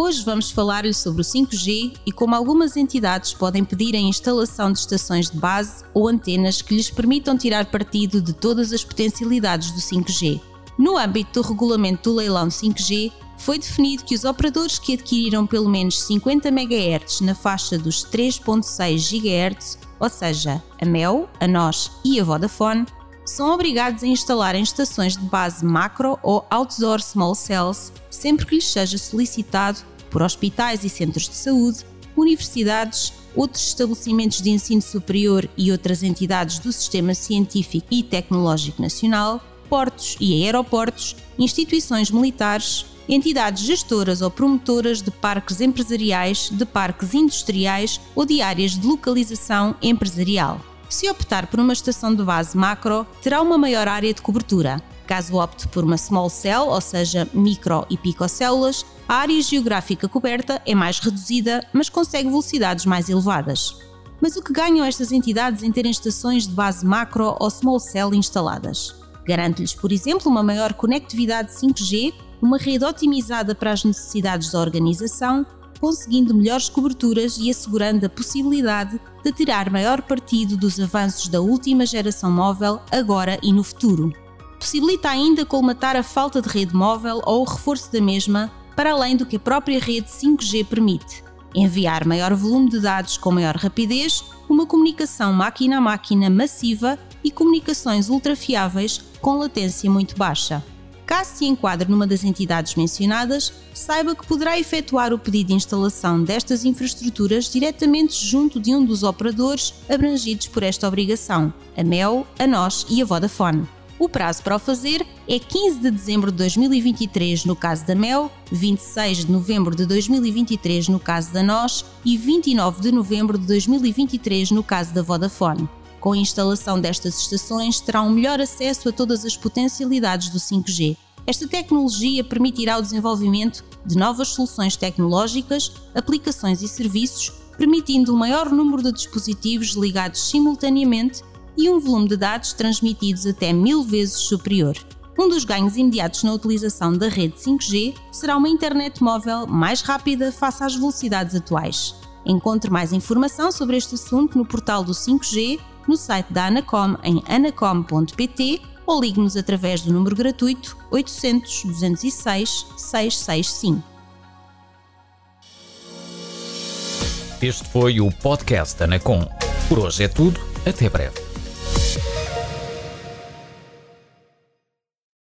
Hoje vamos falar-lhe sobre o 5G e como algumas entidades podem pedir a instalação de estações de base ou antenas que lhes permitam tirar partido de todas as potencialidades do 5G. No âmbito do regulamento do leilão 5G, foi definido que os operadores que adquiriram pelo menos 50 MHz na faixa dos 3.6 GHz, ou seja, a MEL, a NOS e a Vodafone, são obrigados a instalar em estações de base macro ou outdoor small cells sempre que lhes seja solicitado por hospitais e centros de saúde, universidades, outros estabelecimentos de ensino superior e outras entidades do Sistema Científico e Tecnológico Nacional, portos e aeroportos, instituições militares, entidades gestoras ou promotoras de parques empresariais, de parques industriais ou de áreas de localização empresarial. Se optar por uma estação de base macro, terá uma maior área de cobertura. Caso opte por uma small cell, ou seja, micro e picocélulas, a área geográfica coberta é mais reduzida, mas consegue velocidades mais elevadas. Mas o que ganham estas entidades em terem estações de base macro ou small cell instaladas? Garante-lhes, por exemplo, uma maior conectividade 5G, uma rede otimizada para as necessidades da organização conseguindo melhores coberturas e assegurando a possibilidade de tirar maior partido dos avanços da última geração móvel agora e no futuro. Possibilita ainda colmatar a falta de rede móvel ou o reforço da mesma, para além do que a própria rede 5G permite. Enviar maior volume de dados com maior rapidez, uma comunicação máquina a máquina massiva e comunicações ultrafiáveis com latência muito baixa. Caso se enquadre numa das entidades mencionadas, saiba que poderá efetuar o pedido de instalação destas infraestruturas diretamente junto de um dos operadores abrangidos por esta obrigação, a MEL, a NOS e a Vodafone. O prazo para o fazer é 15 de dezembro de 2023 no caso da MEL, 26 de novembro de 2023 no caso da NOS e 29 de novembro de 2023 no caso da Vodafone. Com a instalação destas estações, terá um melhor acesso a todas as potencialidades do 5G. Esta tecnologia permitirá o desenvolvimento de novas soluções tecnológicas, aplicações e serviços, permitindo um maior número de dispositivos ligados simultaneamente e um volume de dados transmitidos até mil vezes superior. Um dos ganhos imediatos na utilização da rede 5G será uma internet móvel mais rápida face às velocidades atuais. Encontre mais informação sobre este assunto no portal do 5G no site da Anacom em anacom.pt ou ligue-nos através do número gratuito 800 206 665. Este foi o podcast Anacom. Por hoje é tudo, até breve.